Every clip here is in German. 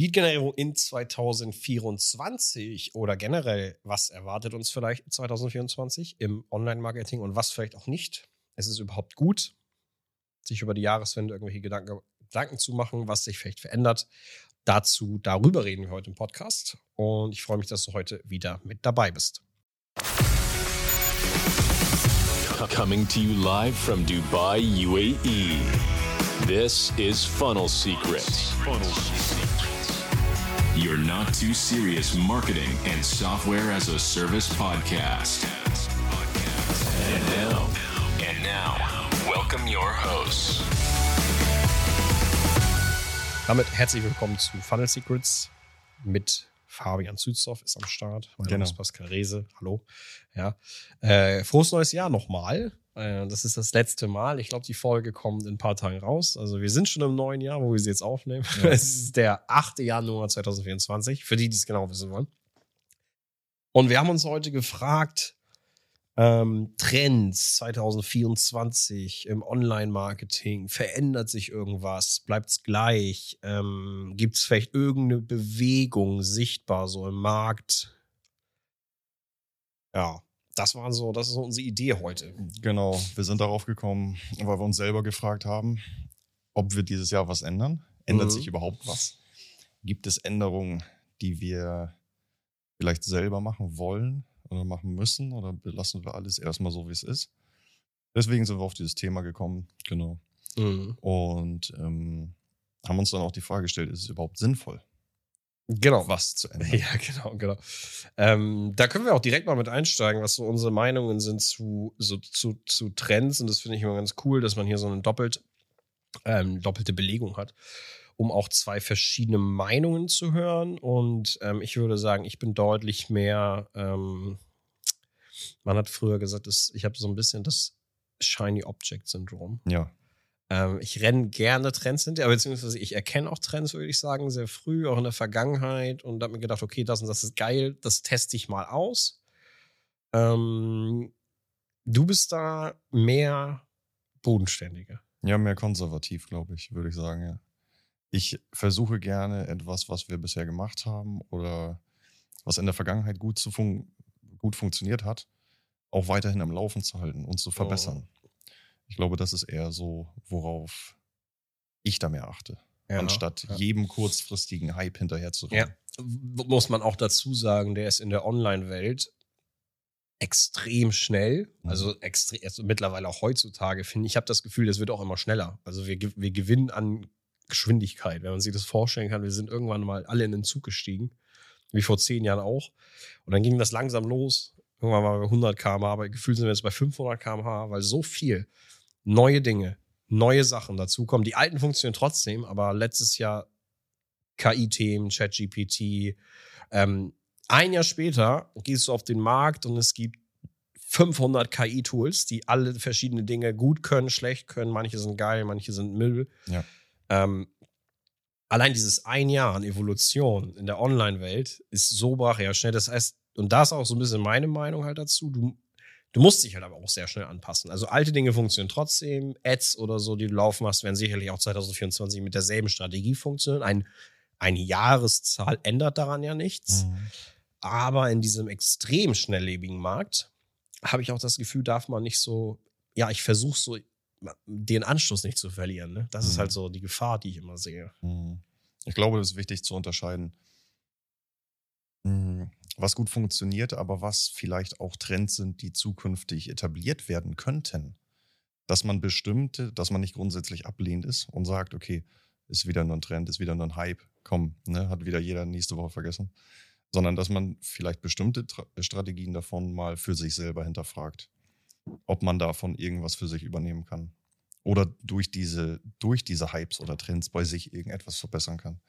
Lead-Generierung in 2024 oder generell, was erwartet uns vielleicht 2024 im Online-Marketing und was vielleicht auch nicht? Es ist überhaupt gut, sich über die Jahreswende irgendwelche Gedanken, Gedanken zu machen, was sich vielleicht verändert. Dazu, darüber reden wir heute im Podcast und ich freue mich, dass du heute wieder mit dabei bist. Coming to you live from Dubai, UAE. This is Funnel Secrets. Funnel Secrets. Your not too serious marketing and software as a service podcast. And now, and now, welcome your hosts. Damit herzlich willkommen zu Funnel Secrets mit Fabian Zützow ist am Start. Mein Genau. Name ist Pascal Rehse. Hallo. Ja. Äh, frohes neues Jahr nochmal. Äh, das ist das letzte Mal. Ich glaube, die Folge kommt in ein paar Tagen raus. Also wir sind schon im neuen Jahr, wo wir sie jetzt aufnehmen. Ja. Es ist der 8. Januar 2024, für die, die es genau wissen wollen. Und wir haben uns heute gefragt, ähm, Trends 2024 im Online-Marketing, verändert sich irgendwas, bleibt es gleich, ähm, gibt es vielleicht irgendeine Bewegung sichtbar so im Markt? Ja, das war so, das ist so unsere Idee heute. Genau, wir sind darauf gekommen, weil wir uns selber gefragt haben, ob wir dieses Jahr was ändern. Ändert Mhm. sich überhaupt was? Gibt es Änderungen, die wir vielleicht selber machen wollen oder machen müssen oder belassen wir alles erstmal so, wie es ist? Deswegen sind wir auf dieses Thema gekommen, genau. Mhm. Und ähm, haben uns dann auch die Frage gestellt, ist es überhaupt sinnvoll, Genau. was zu ändern? Ja, genau, genau. Ähm, da können wir auch direkt mal mit einsteigen, was so unsere Meinungen sind zu, so, zu, zu Trends. Und das finde ich immer ganz cool, dass man hier so eine doppelt, ähm, doppelte Belegung hat, um auch zwei verschiedene Meinungen zu hören. Und ähm, ich würde sagen, ich bin deutlich mehr, ähm, man hat früher gesagt, dass ich habe so ein bisschen das Shiny Object Syndrom. Ja, ich renne gerne Trends hinterher, aber beziehungsweise ich erkenne auch Trends, würde ich sagen, sehr früh, auch in der Vergangenheit und habe mir gedacht, okay, das und das ist geil, das teste ich mal aus. Ähm, du bist da mehr bodenständiger. Ja, mehr konservativ, glaube ich, würde ich sagen, ja. Ich versuche gerne etwas, was wir bisher gemacht haben oder was in der Vergangenheit gut, zu fun gut funktioniert hat, auch weiterhin am Laufen zu halten und zu verbessern. Ich glaube, das ist eher so, worauf ich da mehr achte, anstatt ja. jedem kurzfristigen Hype hinterher zu Ja. rennen. W- Muss man auch dazu sagen, der ist in der Online-Welt extrem schnell. Mhm. Also, extrem, also mittlerweile auch heutzutage, finde ich, ich habe das Gefühl, das wird auch immer schneller. Also wir, wir gewinnen an Geschwindigkeit, wenn man sich das vorstellen kann. Wir sind irgendwann mal alle in den Zug gestiegen, wie vor zehn Jahren auch. Und dann ging das langsam los. Irgendwann waren wir bei 100 km/h, aber gefühlt sind wir jetzt bei 500 km/h, weil so viel neue Dinge, neue Sachen dazukommen. Die alten funktionieren trotzdem, aber letztes Jahr KI-Themen, ChatGPT. Ähm, ein Jahr später gehst du auf den Markt und es gibt 500 KI-Tools, die alle verschiedene Dinge gut können, schlecht können. Manche sind geil, manche sind Müll. Ja. Ähm, allein dieses ein Jahr an Evolution in der Online-Welt ist so brachial schnell. Das heißt, und da ist auch so ein bisschen meine Meinung halt dazu, du, du musst dich halt aber auch sehr schnell anpassen. Also alte Dinge funktionieren trotzdem. Ads oder so, die du laufen hast, werden sicherlich auch 2024 mit derselben Strategie funktionieren. Ein, eine Jahreszahl ändert daran ja nichts. Mhm. Aber in diesem extrem schnelllebigen Markt habe ich auch das Gefühl, darf man nicht so, ja, ich versuche so, den Anschluss nicht zu verlieren. Ne? Das ist Mhm. halt so die Gefahr, die ich immer sehe. Mhm. Ich glaube, es ist wichtig zu unterscheiden, was gut funktioniert, aber was vielleicht auch Trends sind, die zukünftig etabliert werden könnten. Dass man bestimmte, dass man nicht grundsätzlich ablehnend ist und sagt, okay, ist wieder nur ein Trend, ist wieder nur ein Hype, komm, ne, hat wieder jeder nächste Woche vergessen. Sondern dass man vielleicht bestimmte Tra Strategien davon mal für sich selber hinterfragt, ob man davon irgendwas für sich übernehmen kann. Oder durch diese, durch diese Hypes oder Trends bei sich irgendetwas verbessern kann.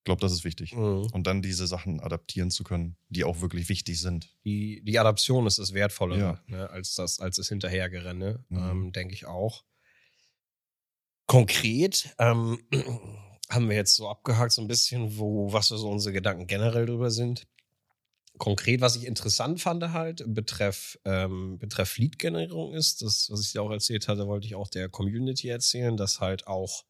Ich glaube, das ist wichtig. Mhm. Und dann diese Sachen adaptieren zu können, die auch wirklich wichtig sind. Die, die Adaption ist das Wertvollere Ja. ne, als, das, als das Hinterhergerenne, Mhm. ähm, denke ich auch. Konkret ähm, haben wir jetzt so abgehakt, so ein bisschen, wo, was so unsere Gedanken generell drüber sind. Konkret, was ich interessant fand halt, betreff, ähm, betreff Lead-Generierung ist, das, was ich dir auch erzählt hatte, wollte ich auch der Community erzählen, dass halt auch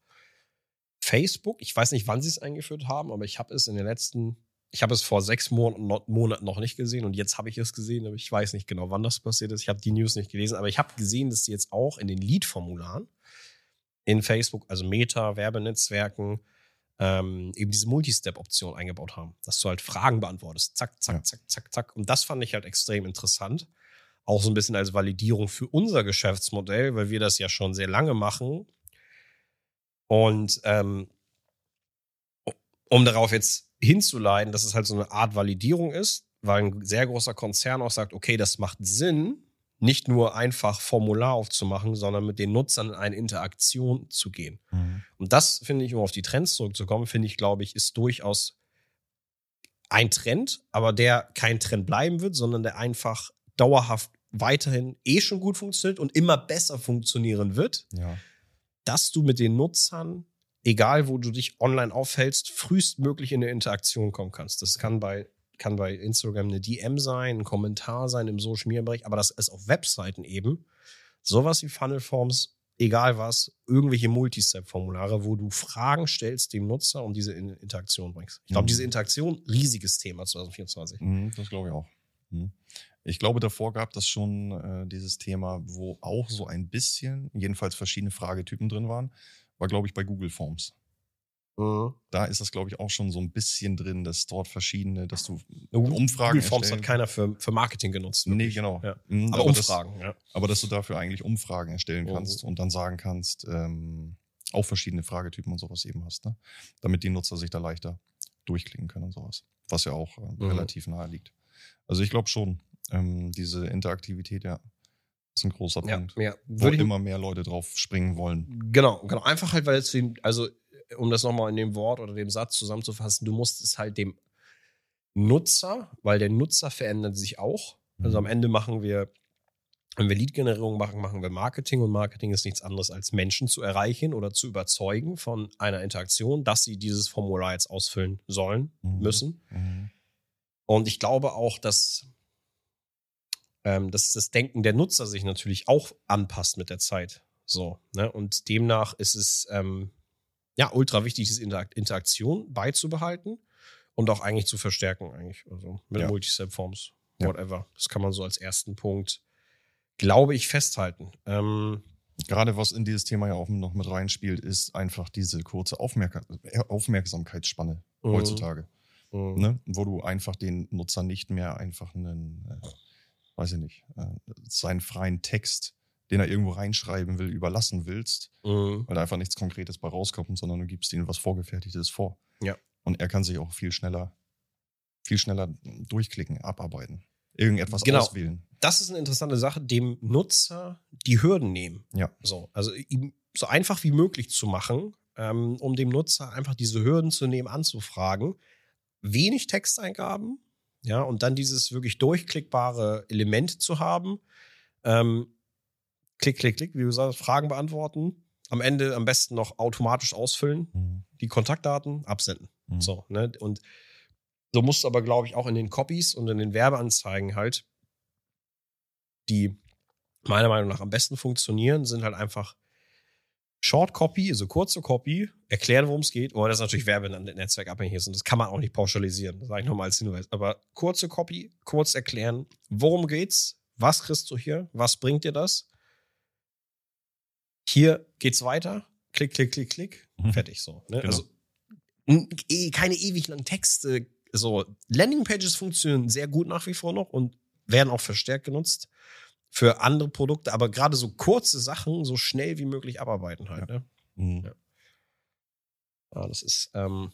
Facebook, ich weiß nicht, wann sie es eingeführt haben, aber ich habe es in den letzten, ich habe es vor sechs Monaten noch nicht gesehen und jetzt habe ich es gesehen, aber ich weiß nicht genau, wann das passiert ist. Ich habe die News nicht gelesen, aber ich habe gesehen, dass sie jetzt auch in den Lead-Formularen in Facebook, also Meta, Werbenetzwerken, ähm, eben diese Multistep-Option eingebaut haben, dass du halt Fragen beantwortest. Zack, zack, ja. zack, zack, zack. Und das fand ich halt extrem interessant. Auch so ein bisschen als Validierung für unser Geschäftsmodell, weil wir das ja schon sehr lange machen. Und ähm, um darauf jetzt hinzuleiten, dass es halt so eine Art Validierung ist, weil ein sehr großer Konzern auch sagt, okay, das macht Sinn, nicht nur einfach Formular aufzumachen, sondern mit den Nutzern in eine Interaktion zu gehen. Mhm. Und das finde ich, um auf die Trends zurückzukommen, finde ich, glaube ich, ist durchaus ein Trend, aber der kein Trend bleiben wird, sondern der einfach dauerhaft weiterhin eh schon gut funktioniert und immer besser funktionieren wird, ja. Dass du mit den Nutzern, egal wo du dich online aufhältst, frühestmöglich in eine Interaktion kommen kannst. Das kann bei kann bei Instagram eine DM sein, ein Kommentar sein im Social Media Bereich, aber das ist auf Webseiten eben sowas wie Funnel Forms, egal was, irgendwelche Multistep-Formulare, wo du Fragen stellst dem Nutzer und diese in Interaktion bringst. Ich glaube, mhm. diese Interaktion, riesiges Thema 2024. Mhm, das glaube ich auch. Mhm. Ich glaube, davor gab es schon äh, dieses Thema, wo auch so ein bisschen, jedenfalls verschiedene Fragetypen drin waren, war, glaube ich, bei Google Forms. Mhm. Da ist das, glaube ich, auch schon so ein bisschen drin, dass dort verschiedene, dass du Umfragen. Google Forms hat keiner für, für Marketing genutzt. Wirklich. Nee, genau. Ja. Mhm, aber, aber, Umfragen, das, ja. Aber dass du dafür eigentlich Umfragen erstellen mhm. kannst mhm. und dann sagen kannst, ähm, auch verschiedene Fragetypen und sowas eben hast, ne? damit die Nutzer sich da leichter durchklicken können und sowas. Was ja auch ähm, mhm. relativ nahe liegt. Also ich glaube schon, ähm, diese Interaktivität, ja, ist ein großer Punkt. Ja, ja. Wo immer mehr Leute drauf springen wollen. Genau, genau. Einfach halt, weil es, also um das nochmal in dem Wort oder dem Satz zusammenzufassen, du musst es halt dem Nutzer, weil der Nutzer verändert sich auch. Also am mhm. Ende machen wir, wenn wir Lead-Generierung machen, machen wir Marketing und Marketing ist nichts anderes als Menschen zu erreichen oder zu überzeugen von einer Interaktion, dass sie dieses Formular jetzt ausfüllen sollen, mhm. müssen. Mhm. Und ich glaube auch, dass, ähm, dass das Denken der Nutzer sich natürlich auch anpasst mit der Zeit. So, ne? Und demnach ist es ähm, ja, ultra wichtig, diese Interaktion beizubehalten und auch eigentlich zu verstärken, eigentlich. Also mit ja. Multistep-Forms, whatever. Ja. Das kann man so als ersten Punkt, glaube ich, festhalten. Ähm, Gerade was in dieses Thema ja auch noch mit reinspielt, ist einfach diese kurze Aufmerk Aufmerksamkeitsspanne mhm. heutzutage. Mhm. Ne? Wo du einfach den Nutzer nicht mehr einfach einen, äh, weiß ich nicht, äh, seinen freien Text den er irgendwo reinschreiben will, überlassen willst, mhm. weil da einfach nichts Konkretes bei rauskommt, sondern du gibst ihm was Vorgefertigtes vor. Ja. Und er kann sich auch viel schneller, viel schneller durchklicken, abarbeiten. Irgendetwas genau. auswählen. Das ist eine interessante Sache, dem Nutzer die Hürden nehmen. Ja. So, also ihm so einfach wie möglich zu machen, ähm, um dem Nutzer einfach diese Hürden zu nehmen, anzufragen. Wenig Texteingaben, ja, und dann dieses wirklich durchklickbare Element zu haben. Ähm, klick, klick, klick, wie du sagst, Fragen beantworten. Am Ende am besten noch automatisch ausfüllen, mhm. die Kontaktdaten absenden. Mhm. So, ne? Und so musst du aber, glaube ich, auch in den Copies und in den Werbeanzeigen halt, die meiner Meinung nach am besten funktionieren, sind halt einfach Short Copy, also kurze Copy, erklären, worum es geht, weil das natürlich Werbenetzwerk abhängig ist und das kann man auch nicht pauschalisieren, das sage ich nochmal als Hinweis. Aber kurze Copy, kurz erklären, worum geht's, was kriegst du hier, was bringt dir das hier geht's weiter. Klick, klick, klick, klick. Mhm. Fertig so. Ne? Genau. Also eh, keine ewig langen Texte. So, Landingpages funktionieren sehr gut nach wie vor noch und werden auch verstärkt genutzt für andere Produkte, aber gerade so kurze Sachen so schnell wie möglich abarbeiten halt. Ja. Ne? Mhm. Ja. ja. das ist ähm,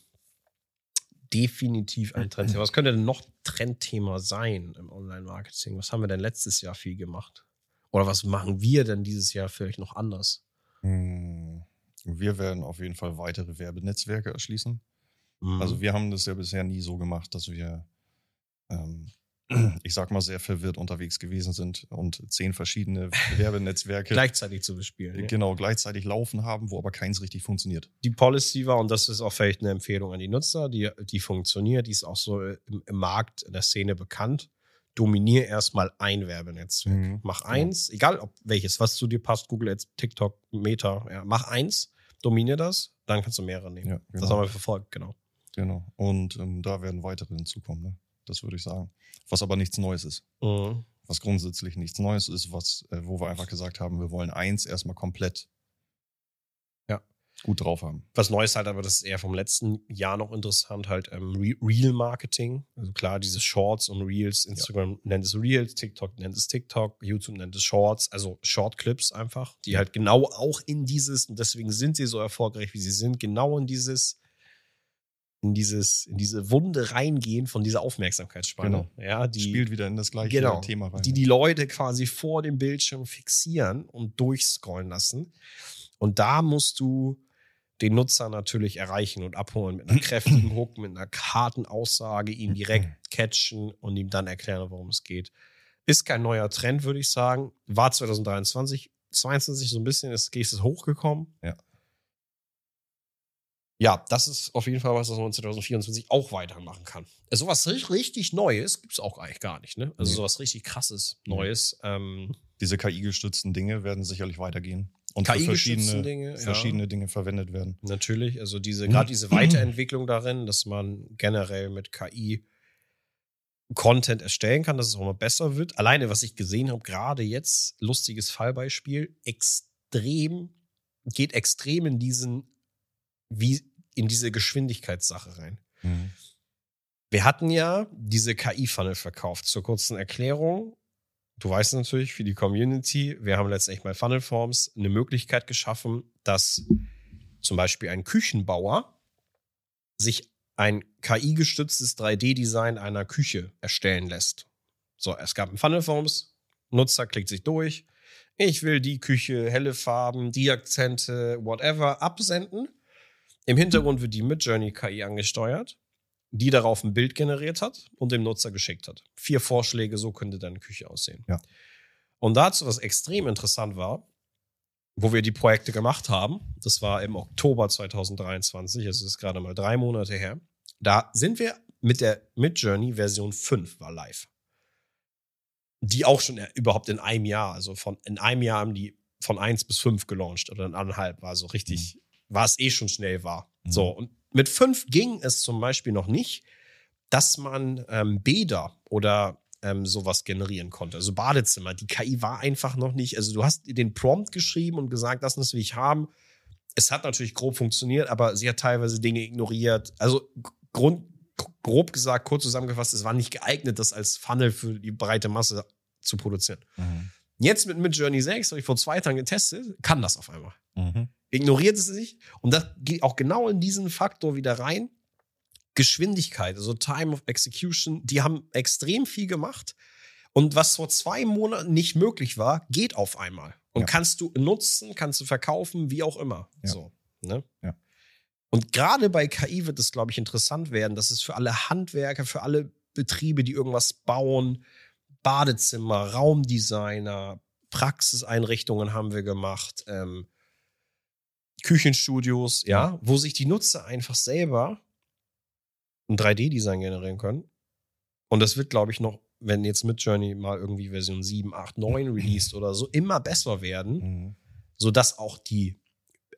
definitiv ein Trendthema. Was könnte denn noch Trendthema sein im Online-Marketing? Was haben wir denn letztes Jahr viel gemacht? Oder was machen wir denn dieses Jahr vielleicht noch anders? Hm, wir werden auf jeden Fall weitere Werbenetzwerke erschließen. Mhm. Also wir haben das ja bisher nie so gemacht, dass wir, ähm, ich sag mal, sehr verwirrt unterwegs gewesen sind und zehn verschiedene Werbenetzwerke gleichzeitig zu bespielen. Ja. Genau, gleichzeitig laufen haben, wo aber keins richtig funktioniert. Die Policy war, und das ist auch vielleicht eine Empfehlung an die Nutzer, die, die funktioniert, die ist auch so im, im Markt, in der Szene bekannt dominiere erstmal ein Werbenetzwerk. Mhm. Mach eins, ja. egal ob welches, was zu dir passt, Google Ads, TikTok, Meta, ja, mach eins, dominiere das, dann kannst du mehrere nehmen. Ja, Das genau. haben wir verfolgt, genau. genau. Und ähm, da werden weitere hinzukommen, ne? Das würde ich sagen. Was aber nichts Neues ist. Mhm. Was grundsätzlich nichts Neues ist, was, äh, wo wir einfach gesagt haben, wir wollen eins erstmal komplett Ja. gut drauf haben. Was Neues halt, aber das ist eher vom letzten Jahr noch interessant, halt ähm, Re Real Marketing. Also klar, diese Shorts und Reels, Instagram nennt es Reels, TikTok nennt es TikTok, YouTube nennt es Shorts, also Short Clips einfach, die halt genau auch in dieses, und deswegen sind sie so erfolgreich, wie sie sind, genau in dieses, in dieses, in diese Wunde reingehen von dieser Aufmerksamkeitsspanne. Ja, die Spielt wieder in das gleiche Genau. Thema rein. die die Leute quasi vor dem Bildschirm fixieren und durchscrollen lassen. Und da musst du den Nutzer natürlich erreichen und abholen mit einer kräftigen Hook, mit einer harten Aussage, ihn direkt catchen und ihm dann erklären, worum es geht. Ist kein neuer Trend, würde ich sagen. War 2023, 22 so ein bisschen, ist, ist es hochgekommen. Ja. Ja, das ist auf jeden Fall was, was man 2024 auch weitermachen kann. Also sowas richtig, richtig Neues gibt es auch eigentlich gar nicht, ne? Also Nee. sowas richtig krasses. Neues. Ähm, Diese KI-gestützten Dinge werden sicherlich weitergehen. Und für KI-gestützten verschiedene, Dinge, ja. verschiedene Dinge verwendet werden. Natürlich, also diese, Mhm. gerade diese Weiterentwicklung darin, dass man generell mit KI Content erstellen kann, dass es auch mal besser wird. Alleine, was ich gesehen habe, gerade jetzt, lustiges Fallbeispiel, extrem, geht extrem in diesen, wie in diese Geschwindigkeitssache rein. Mhm. Wir hatten ja diese KI-Funnel verkauft. Zur kurzen Erklärung. Du weißt natürlich, für die Community, wir haben letztendlich bei Funnel Forms eine Möglichkeit geschaffen, dass zum Beispiel ein Küchenbauer sich ein KI-gestütztes 3D-Design einer Küche erstellen lässt. So, es gab ein Funnel Forms, Nutzer klickt sich durch. Ich will die Küche, helle Farben, die Akzente, whatever, absenden. Im Hintergrund wird die Midjourney KI angesteuert, die darauf ein Bild generiert hat und dem Nutzer geschickt hat. Vier Vorschläge, so könnte deine Küche aussehen. Ja. Und dazu, was extrem interessant war, wo wir die Projekte gemacht haben, das war im Oktober 2023, also das ist gerade mal drei Monate her, da sind wir mit der Midjourney Version 5 war live. Die auch schon überhaupt in einem Jahr, also von in einem Jahr haben die von 1 bis 5 gelauncht oder in anderthalb war so richtig, war es eh schon schnell war. Mhm. So, und mit 5 ging es zum Beispiel noch nicht, dass man ähm, Bäder oder ähm, sowas generieren konnte. Also Badezimmer. Die KI war einfach noch nicht. Also du hast den Prompt geschrieben und gesagt, das ist, wie ich haben. Es hat natürlich grob funktioniert, aber sie hat teilweise Dinge ignoriert. Also Grund, grob gesagt, kurz zusammengefasst, es war nicht geeignet, das als Funnel für die breite Masse zu produzieren. Mhm. Jetzt mit Midjourney 6, habe ich vor zwei Tagen getestet, kann das auf einmal Mhm. Ignoriert es sich. Und das geht auch genau in diesen Faktor wieder rein. Geschwindigkeit, also Time of Execution, die haben extrem viel gemacht. Und was vor zwei Monaten nicht möglich war, geht auf einmal. Und Ja. kannst du nutzen, kannst du verkaufen, wie auch immer. Ja. So, ne? Ja. Und gerade bei KI wird es, glaube ich, interessant werden, dass es für alle Handwerker, für alle Betriebe, die irgendwas bauen, Badezimmer, Raumdesigner, Praxiseinrichtungen haben wir gemacht, ähm, Küchenstudios, ja, wo sich die Nutzer einfach selber ein 3D-Design generieren können. Und das wird, glaube ich, noch, wenn jetzt Midjourney mal irgendwie Version 7, 8, 9 released oder so, immer besser werden, Mhm. sodass auch die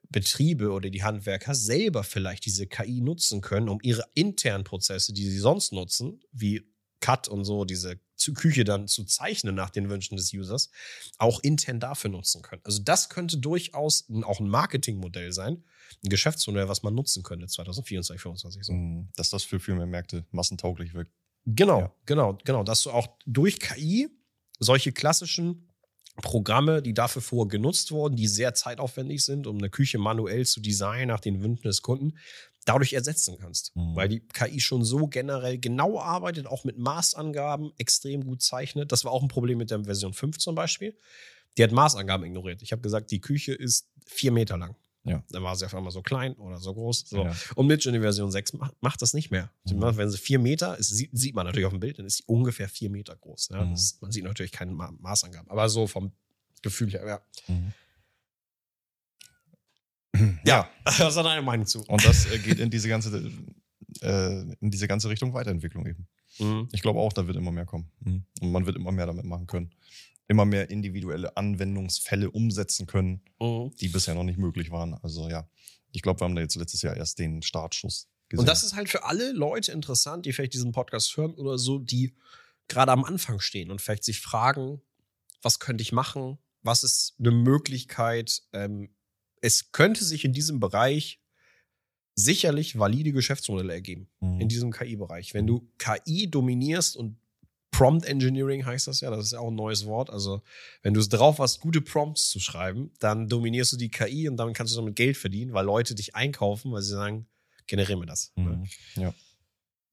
Betriebe oder die Handwerker selber vielleicht diese KI nutzen können, um ihre internen Prozesse, die sie sonst nutzen, wie Cut und so, diese Küche dann zu zeichnen nach den Wünschen des Users, auch intern dafür nutzen können. Also das könnte durchaus auch ein Marketingmodell sein, ein Geschäftsmodell, was man nutzen könnte 2024, 2025 so. Mhm. Dass das für viel mehr Märkte massentauglich wirkt. Genau, Ja. genau, genau, dass du auch durch KI solche klassischen Programme, die dafür vorher genutzt wurden, die sehr zeitaufwendig sind, um eine Küche manuell zu designen nach den Wünschen des Kunden, dadurch ersetzen kannst. Mhm. Weil die KI schon so generell genau arbeitet, auch mit Maßangaben extrem gut zeichnet. Das war auch ein Problem mit der Version 5 zum Beispiel. Die hat Maßangaben ignoriert. Ich habe gesagt, die Küche ist vier Meter lang. Ja. Dann war sie auf einmal so klein oder so groß. So. Ja. Und Midjourney Version 6 macht, macht das nicht mehr. Mhm. macht, wenn sie vier Meter ist, sieht, sieht man natürlich auf dem Bild, dann ist sie ungefähr vier Meter groß. Ja? Mhm. Das, man sieht natürlich keine Ma Maßangaben, aber so vom Gefühl her, ja. Mhm. Ja, was hat deine Meinung zu? Und das äh, geht in diese ganze, äh, in diese ganze Richtung Weiterentwicklung eben. Mhm. Ich glaube auch, da wird immer mehr kommen. Mhm. Und man wird immer mehr damit machen können. Immer mehr individuelle Anwendungsfälle umsetzen können, Mhm. die bisher noch nicht möglich waren. Also ja, Ich glaube, wir haben da jetzt letztes Jahr erst den Startschuss gesehen. Und das ist halt für alle Leute interessant, die vielleicht diesen Podcast hören oder so, die gerade am Anfang stehen und vielleicht sich fragen, was könnte ich machen? Was ist eine Möglichkeit? Ähm, es könnte sich in diesem Bereich sicherlich valide Geschäftsmodelle ergeben. Mhm. In diesem KI-Bereich. Wenn du KI dominierst und Prompt Engineering heißt das ja, das ist ja auch ein neues Wort. Also, wenn du es drauf hast, gute Prompts zu schreiben, dann dominierst du die KI und dann kannst du damit Geld verdienen, weil Leute dich einkaufen, weil sie sagen, generieren wir das. ne? Mhm. Ja.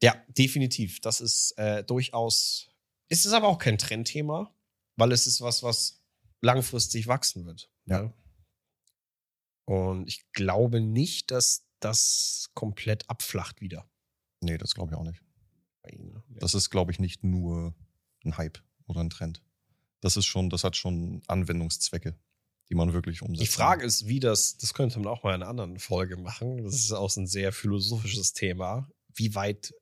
Ja, definitiv. Das ist äh, durchaus. Es ist aber auch kein Trendthema, weil es ist was, was langfristig wachsen wird. Ja. ne? Und ich glaube nicht, dass das komplett abflacht wieder. Nee, das glaube ich auch nicht. Bei Ihnen, ne? Das ist, glaube ich, nicht nur ein Hype oder ein Trend. Das ist schon, das hat schon Anwendungszwecke, die man wirklich umsetzt. Die Frage ist, wie das, das könnte man auch mal in einer anderen Folge machen. Das ist auch ein sehr philosophisches Thema. Wie weit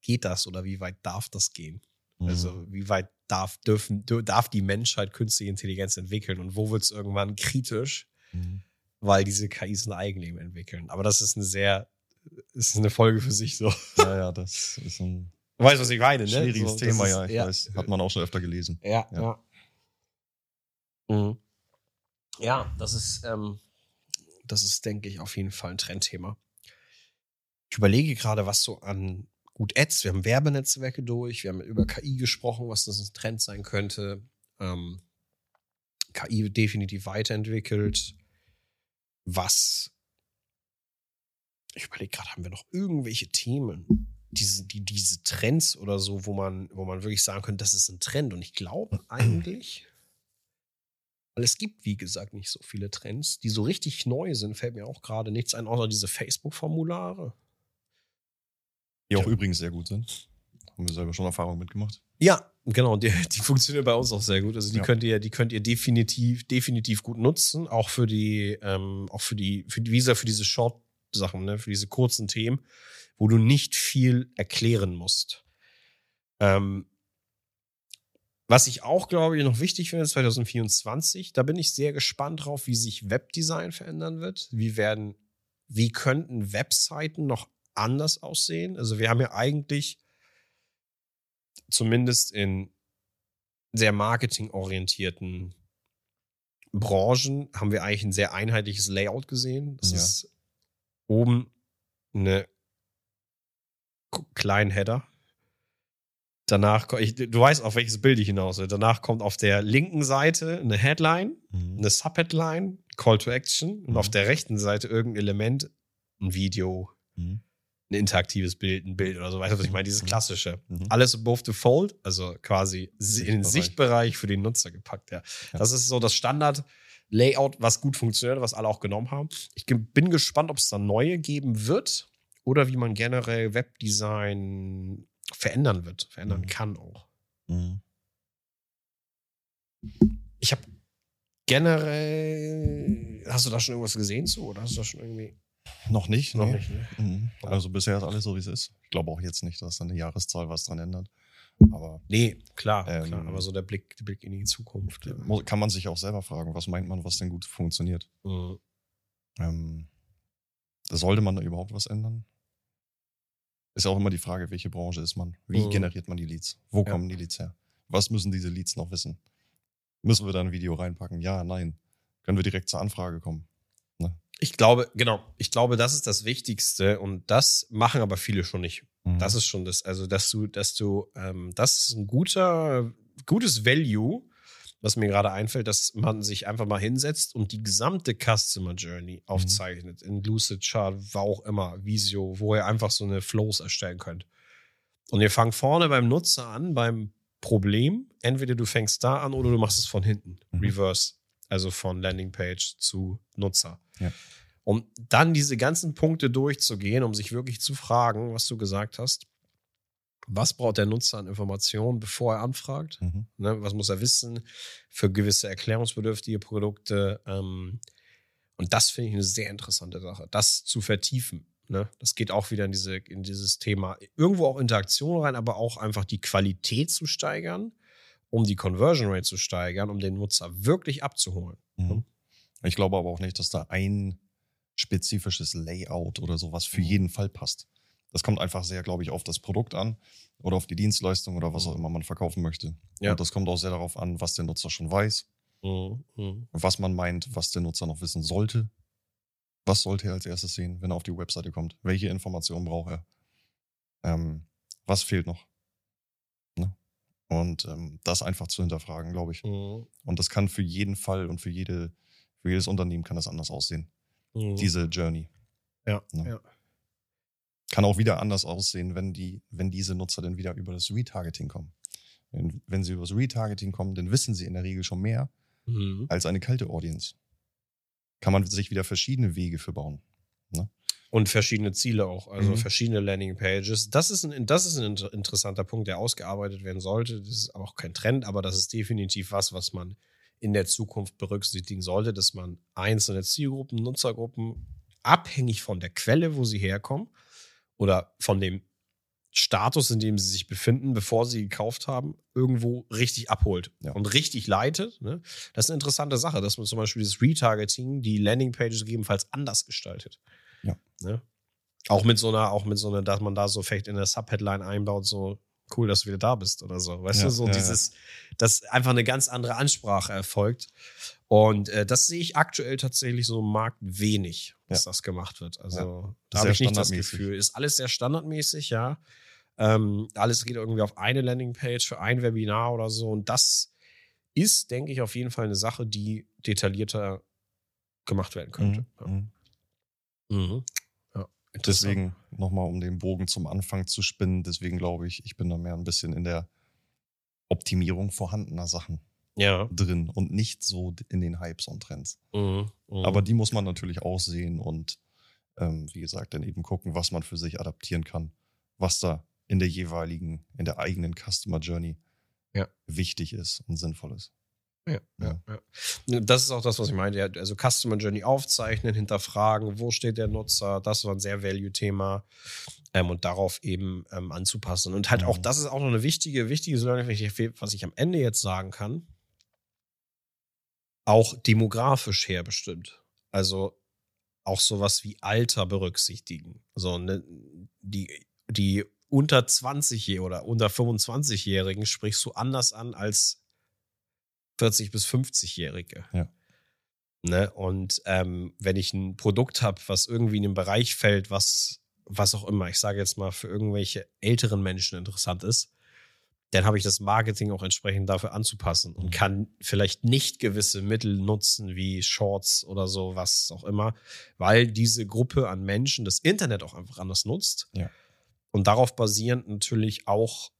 geht das oder wie weit darf das gehen? Mhm. Also, wie weit darf, dürfen, dür- darf die Menschheit künstliche Intelligenz entwickeln und wo wird es irgendwann kritisch, Mhm. weil diese KIs ein Eigenleben entwickeln? Aber das ist eine sehr, ist eine Folge für sich so. Ja, ja, das ist ein Du weißt, was ich meine, ne? schwieriges so, Thema, ist- ja, ich weiß. Hat man auch schon öfter gelesen. Ja, Ja. ja. Mhm. Ja, das ist, ähm, das ist, denke ich, auf jeden Fall ein Trendthema. Ich überlege gerade, was so an gut Ads, wir haben Werbenetzwerke durch, wir haben über KI gesprochen, was das ein Trend sein könnte. Ähm, KI wird definitiv weiterentwickelt. Was ich überlege gerade, haben wir noch irgendwelche Themen, diese, die, diese Trends oder so, wo man, wo man wirklich sagen könnte, das ist ein Trend. Und ich glaube eigentlich, weil es gibt, wie gesagt, nicht so viele Trends, die so richtig neu sind, fällt mir auch gerade nichts ein, außer diese Facebook-Formulare. Die auch Ja. übrigens sehr gut sind. Haben wir selber schon Erfahrung mitgemacht. Ja, genau, die, die funktionieren bei uns auch sehr gut. Also die Ja. könnt ihr, die könnt ihr definitiv, definitiv gut nutzen, auch für die, ähm, auch für die, für die Visa, für diese Short-Sachen, ne, für diese kurzen Themen, wo du nicht viel erklären musst. Ähm, was ich auch, glaube ich, noch wichtig finde, 2024, da bin ich sehr gespannt drauf, wie sich Webdesign verändern wird. Wie werden, wie könnten Webseiten noch anders aussehen? Also wir haben ja eigentlich zumindest in sehr marketingorientierten Branchen haben wir eigentlich ein sehr einheitliches Layout gesehen. Das Ja. ist oben eine kleinen Header. Danach, ich, du weißt, auf welches Bild ich hinaus will. Danach kommt auf der linken Seite eine Headline, eine Subheadline, Call to Action und Mhm. auf der rechten Seite irgendein Element, ein Video, Mhm. ein interaktives Bild, ein Bild oder so. Weißt du, was ich meine? Dieses Mhm. klassische. Mhm. Alles above the fold, also quasi si- in den Sichtbereich. Für den Nutzer gepackt. Ja. Ja. Das ist so das Standard-Layout, was gut funktioniert, was alle auch genommen haben. Ich bin gespannt, ob es da neue geben wird oder wie man generell Webdesign verändern wird, verändern Mhm. kann auch. Mhm. Ich habe generell, hast du da schon irgendwas gesehen zu oder hast du da schon irgendwie Noch nicht. noch nee. nicht? Ne? Mhm. Also bisher ist alles so, wie es ist. Ich glaube auch jetzt nicht, dass an der Jahreszahl was dran ändert. Aber Nee, klar, Ähm, klar, aber so der Blick, der Blick in die Zukunft. Mo- kann man sich auch selber fragen, was meint man, was denn gut funktioniert? Mhm. Ähm, sollte man da überhaupt was ändern? Ist auch immer die Frage, welche Branche ist man? Wie Mhm. generiert man die Leads? Wo Ja. kommen die Leads her? Was müssen diese Leads noch wissen? Müssen wir da ein Video reinpacken? Ja, nein. Können wir direkt zur Anfrage kommen? Ich glaube, genau, ich glaube, das ist das Wichtigste und das machen aber viele schon nicht. Mhm. Das ist schon das, also dass du, dass du, ähm, das ist ein guter, gutes Value, was mir gerade einfällt, dass man sich einfach mal hinsetzt und die gesamte Customer Journey aufzeichnet in Lucid Chart, wo auch immer, Visio, wo ihr einfach so eine Flows erstellen könnt. Und ihr fangt vorne beim Nutzer an, beim Problem. Entweder du fängst da an oder du machst es von hinten, Mhm. Reverse, also von Landingpage zu Nutzer. Ja. Um dann diese ganzen Punkte durchzugehen, um sich wirklich zu fragen, was du gesagt hast. Was braucht der Nutzer an Informationen, bevor er anfragt? Mhm. Ne, was muss er wissen für gewisse erklärungsbedürftige Produkte? Ähm, und das finde ich eine sehr interessante Sache, das zu vertiefen. Ne? Das geht auch wieder in, diese, in dieses Thema, irgendwo auch Interaktion rein, aber auch einfach die Qualität zu steigern, um die Conversion Rate zu steigern, um den Nutzer wirklich abzuholen. Mhm. Ich glaube aber auch nicht, dass da ein spezifisches Layout oder so, was für Mhm. jeden Fall passt. Das kommt einfach sehr, glaube ich, auf das Produkt an oder auf die Dienstleistung oder was auch immer man verkaufen möchte. Ja. Und das kommt auch sehr darauf an, was der Nutzer schon weiß, Mhm. Mhm. was man meint, was der Nutzer noch wissen sollte. Was sollte er als erstes sehen, wenn er auf die Webseite kommt? Welche Informationen braucht er? Ähm, was fehlt noch? Ne? Und ähm, das einfach zu hinterfragen, glaube ich. Mhm. Und das kann für jeden Fall und für, jede, für jedes Unternehmen kann das anders aussehen. Mhm. Diese Journey. ja, Ja. ja. Kann auch wieder anders aussehen, wenn, die, wenn diese Nutzer dann wieder über das Retargeting kommen. Wenn, wenn sie über das Retargeting kommen, dann wissen sie in der Regel schon mehr Mhm. als eine kalte Audience. Kann man sich wieder verschiedene Wege für bauen. Und verschiedene Ziele auch, also Mhm. verschiedene Landingpages. Das ist, ein, das ist ein inter- interessanter Punkt, der ausgearbeitet werden sollte. Das ist auch kein Trend, aber das ist definitiv was, was man in der Zukunft berücksichtigen sollte, dass man einzelne Zielgruppen, Nutzergruppen, abhängig von der Quelle, wo sie herkommen oder von dem Status, in dem sie sich befinden, bevor sie gekauft haben, irgendwo richtig abholt Ja. und richtig leitet. Ne? Das ist eine interessante Sache, dass man zum Beispiel dieses Retargeting, die Landingpages gegebenenfalls anders gestaltet. Ja. Ne? Auch mit so einer, auch mit so einer, dass man da so vielleicht in der Subheadline einbaut, so cool, dass du wieder da bist oder so. Weißt Ja, du, so ja, ja. dieses, dass einfach eine ganz andere Ansprache erfolgt. Und äh, das sehe ich aktuell tatsächlich so im Markt wenig, dass das gemacht wird. Also da habe ich nicht das. Gefühl. Ist alles sehr standardmäßig, ja. Ähm, alles geht irgendwie auf eine Landingpage für ein Webinar oder so. Und das ist, denke ich, auf jeden Fall eine Sache, die detaillierter gemacht werden könnte. Mhm. Ja. Mhm. Ja, interessant. Deswegen nochmal, um den Bogen zum Anfang zu spinnen, deswegen glaube ich, ich bin da mehr ein bisschen in der Optimierung vorhandener Sachen Ja. drin und nicht so in den Hypes und Trends. Mhm. Mhm. Aber die muss man natürlich auch sehen und ähm, wie gesagt, dann eben gucken, was man für sich adaptieren kann, was da in der jeweiligen, in der eigenen Customer Journey Ja. wichtig ist und sinnvoll ist. Ja, ja, ja. Das ist auch das, was ich meinte. Also Customer Journey aufzeichnen, hinterfragen, wo steht der Nutzer, das war ein sehr Value-Thema ähm, und darauf eben ähm, anzupassen. Und halt auch, Mhm. das ist auch noch eine wichtige, wichtige Learning, was ich am Ende jetzt sagen kann, auch demografisch her bestimmt. Also auch sowas wie Alter berücksichtigen. So, ne, die, die unter 20 oder unter 25-Jährigen sprichst du anders an als 40 bis 50-Jährige. Ja. Ne? Und ähm, wenn ich ein Produkt habe, was irgendwie in den Bereich fällt, was, was auch immer, ich sage jetzt mal, für irgendwelche älteren Menschen interessant ist, dann habe ich das Marketing auch entsprechend dafür anzupassen und Mhm. kann vielleicht nicht gewisse Mittel nutzen wie Shorts oder so, was auch immer, weil diese Gruppe an Menschen das Internet auch einfach anders nutzt Ja. und darauf basierend natürlich auch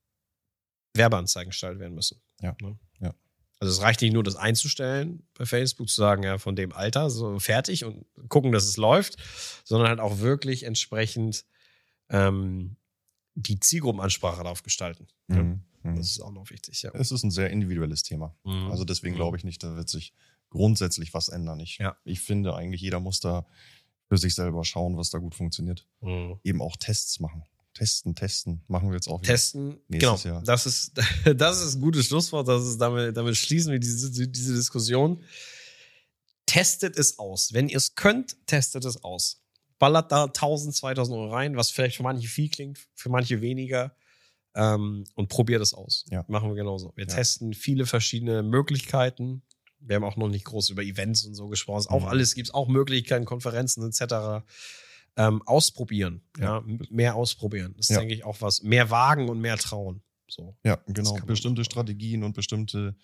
Werbeanzeigen gestaltet werden müssen. Ja. Ne? Ja. Also es reicht nicht nur, das einzustellen bei Facebook, zu sagen, ja, von dem Alter, so fertig und gucken, dass es läuft, sondern halt auch wirklich entsprechend ähm, die Zielgruppenansprache darauf gestalten. Ja. Mhm. Mhm. Das ist auch noch wichtig, ja. Es ist ein sehr individuelles Thema. Mhm. Also deswegen Mhm. glaube ich nicht, da wird sich grundsätzlich was ändern. Ich, Ja. ich finde eigentlich, jeder muss da für sich selber schauen, was da gut funktioniert. Mhm. Eben auch Tests machen. Testen, testen. Machen wir jetzt auch wieder. Testen, genau. Jahr. Das ist, das ist ein gutes Schlusswort. Das ist, damit, damit schließen wir diese, diese Diskussion. Testet es aus. Wenn ihr es könnt, testet es aus. Ballert da 1000, 2000 Euro rein, was vielleicht für manche viel klingt, für manche weniger. Ähm, und probiert es aus. Ja. Machen wir genauso. Wir Ja. testen viele verschiedene Möglichkeiten. Wir haben auch noch nicht groß über Events und so gesprochen. Auch Mhm. alles gibt es auch Möglichkeiten, Konferenzen etc. Ähm, ausprobieren. Ja. Ja. mehr ausprobieren. Das ist, Ja. denke ich, auch was. Mehr wagen und mehr trauen. So. Ja, genau. Bestimmte. Strategien und bestimmte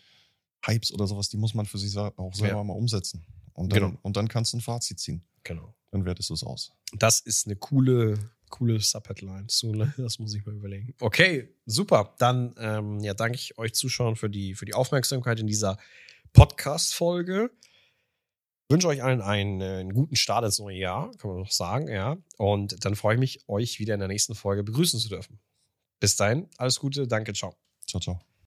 Hypes oder sowas, die muss man für sich auch selber Ja. mal umsetzen. Und dann, Genau. und dann kannst du ein Fazit ziehen. Genau. Dann wertest du es aus. Das ist eine coole, coole Subheadline. So, ne? Das muss ich mal überlegen. Okay, super. Dann ähm, ja, danke ich euch Zuschauern für die, für die Aufmerksamkeit in dieser Podcast-Folge. Wünsche euch allen einen, äh, einen guten Start ins neue Jahr, kann man noch sagen, ja. Und dann freue ich mich, euch wieder in der nächsten Folge begrüßen zu dürfen. Bis dahin, alles Gute, danke, ciao. Ciao, ciao.